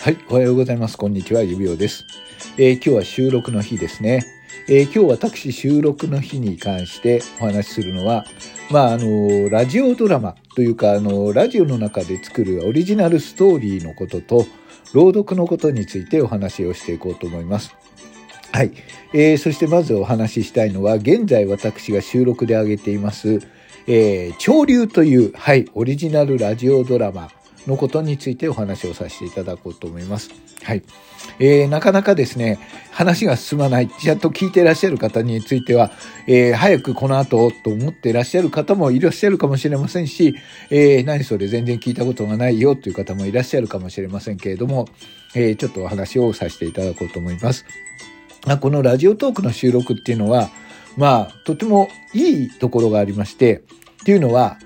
はい、おはようございます。こんにちは、指輪です、えー、今日は収録の日ですね。えー、今日私収録の日に関してお話しするのは、まあ、あの、ラジオドラマというか、あの、ラジオの中で作るオリジナルストーリーのことと、朗読のことについてお話をしていこうと思います。はい。えー、そしてまずお話ししたいのは、現在私が収録で上げています、えー、潮流という、はい、オリジナルラジオドラマのことについてお話をさせていただこうと思います。はい。えー、なかなかですね、話が進まない、ちゃんと聞いていらっしゃる方については、えー、早くこの後と思っていらっしゃる方もいらっしゃるかもしれませんし、えー、何それ全然聞いたことがないよという方もいらっしゃるかもしれませんけれども、えー、ちょっとお話をさせていただこうと思います。このラジオトークの収録っていうのは、まあ、とてもいいところがありまして、っていうのは、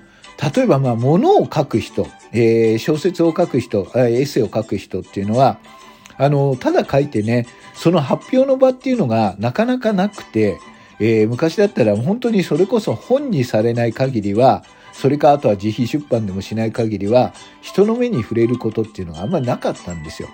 例えば、まあ、物を書く人、えー、小説を書く人、エッセイを書く人っていうのは、あの、ただ書いてね、その発表の場っていうのがなかなかなくて、えー、昔だったら本当にそれこそ本にされない限りは、それかあとは自費出版でもしない限りは、人の目に触れることっていうのがあんまりなかったんですよ。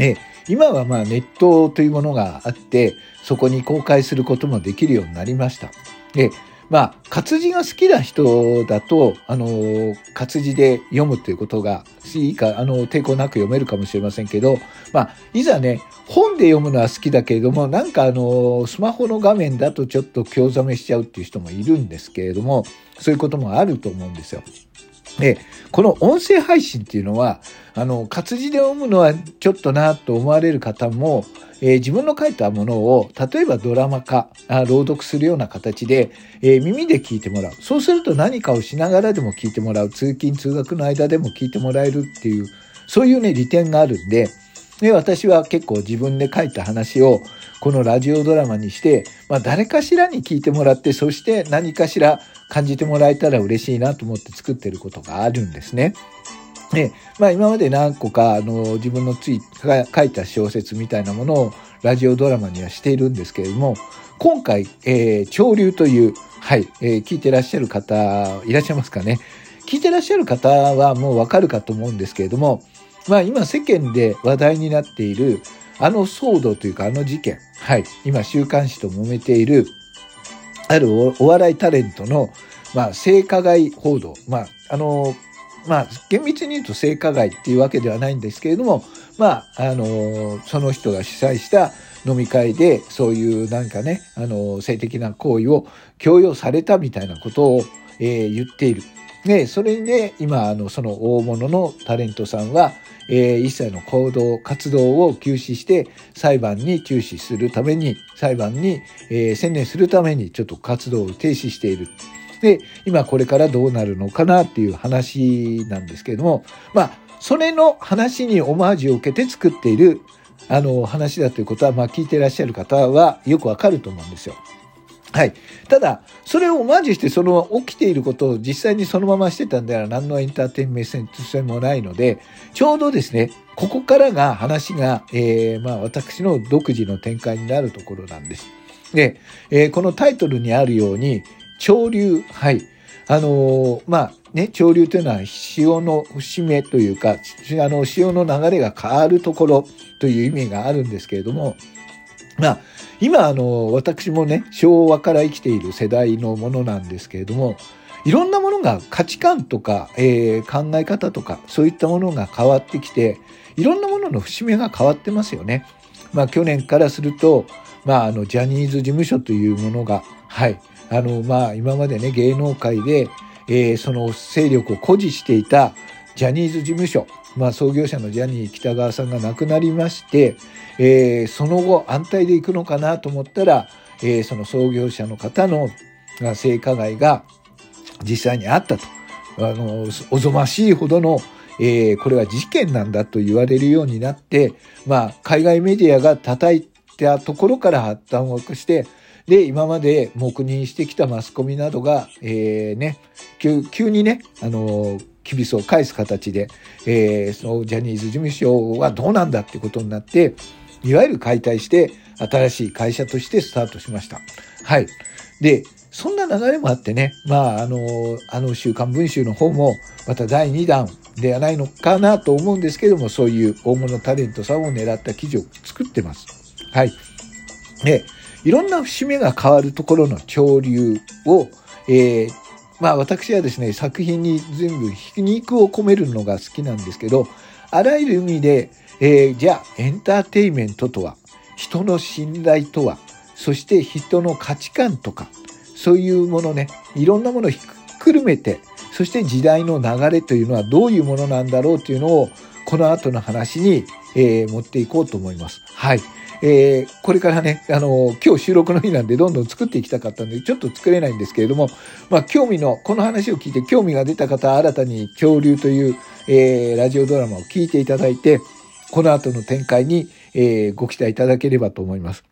え今はまあネットというものがあって、そこに公開することもできるようになりました。で、まあ、活字が好きな人だと、あの、活字で読むということがいいか、あの、抵抗なく読めるかもしれませんけど、まあ、いざね、本で読むのは好きだけれども、なんかあの、スマホの画面だとちょっと興ざめしちゃうっていう人もいるんですけれども、そういうこともあると思うんですよ。で、この音声配信っていうのは、あの、活字で読むのはちょっとなと思われる方も、えー、自分の書いたものを、例えばドラマ化、あ朗読するような形で、えー、耳で聞いてもらう。そうすると何かをしながらでも聞いてもらう。通勤通学の間でも聞いてもらえるっていう、そういうね、利点があるんで、で、私は結構自分で書いた話を、このラジオドラマにして、まあ誰かしらに聞いてもらって、そして何かしら感じてもらえたら嬉しいなと思って作ってることがあるんですね。で、まあ今まで何個か、あの、自分のつい、書いた小説みたいなものをラジオドラマにはしているんですけれども、今回、えー、潮流という、はい、えー、聞いてらっしゃる方、いらっしゃいますかね。聞いてらっしゃる方はもうわかるかと思うんですけれども、まあ今世間で話題になっている、あの騒動というかあの事件、はい、今週刊誌と揉めている、あるお笑いタレントの、まあ、性加害報道、まあ、あの、まあ、厳密に言うと性加害っていうわけではないんですけれども、まあ、あの、その人が主催した飲み会で、そういうなんかね、あの、性的な行為を強要されたみたいなことを、えー、言っている。で、それで、今、あの、その大物のタレントさんは、えー、一切の行動、活動を休止して、裁判に注視するために、裁判に、えー、専念するために、ちょっと活動を停止している。で、今これからどうなるのかなっていう話なんですけれども、まあ、それの話にオマージュを受けて作っている、あの、話だということは、まあ、聞いていらっしゃる方はよくわかると思うんですよ。はい。ただ、それをマジして、その起きていることを実際にそのまましてたんでは何のエンターテインメント性もないので、ちょうどですね、ここからが話が、えー、まあ私の独自の展開になるところなんです。で、えー、このタイトルにあるように、潮流、はい。あのー、まあね、潮流というのは潮の節目というか、あの、潮の流れが変わるところという意味があるんですけれども、まあ、今、あの、私もね、昭和から生きている世代のものなんですけれども、いろんなものが価値観とか、えー、考え方とか、そういったものが変わってきて、いろんなものの節目が変わってますよね。まあ、去年からすると、まあ、あの、ジャニーズ事務所というものが、はい、あの、まあ、今までね、芸能界で、えー、その勢力を誇示していたジャニーズ事務所、まあ、創業者のジャニー喜多川さんが亡くなりまして、えー、その後安泰でいくのかなと思ったら、えー、その創業者の方の性加害が実際にあったと。あの、おぞましいほどの、えー、これは事件なんだと言われるようになって、まあ、海外メディアが叩いたところから発端をして、で、今まで黙認してきたマスコミなどが、えー、ね、急急にね、あのー、キビスを返す形で、えー、そのジャニーズ事務所はどうなんだってことになって、いわゆる解体して、新しい会社としてスタートしました。はい。で、そんな流れもあってね、まあ、あの、あの週刊文集の方も、また第2弾、ではないのかなと思うんですけども、そういう大物タレントさんを狙った記事を作ってます。はい。で、いろんな節目が変わるところの潮流を、えー、まあ私はですね、作品に全部皮肉を込めるのが好きなんですけど、あらゆる意味で、えー、じゃあエンターテイメントとは、人の信頼とは、そして人の価値観とか、そういうものね、いろんなものをひっくるめて、そして時代の流れというのはどういうものなんだろうというのを、この後の話に、えー、持っていこうと思います。はい。えー、これからね、あの、今日収録の日なんでどんどん作っていきたかったんで、ちょっと作れないんですけれども、まあ、興味の、この話を聞いて興味が出た方、新たに恐竜という、えー、ラジオドラマを聞いていただいて、この後の展開に、えー、ご期待いただければと思います。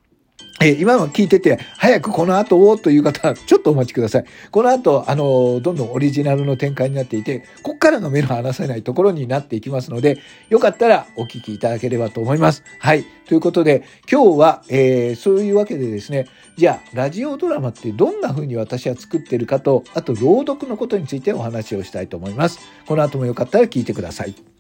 え今の聞いてて、早くこの後をという方は、ちょっとお待ちください。この後、あの、どんどんオリジナルの展開になっていて、こっからが目の離せないところになっていきますので、よかったらお聞きいただければと思います。はい。ということで、今日は、えー、そういうわけでですね、じゃあ、ラジオドラマってどんな風に私は作ってるかと、あと、朗読のことについてお話をしたいと思います。この後もよかったら聞いてください。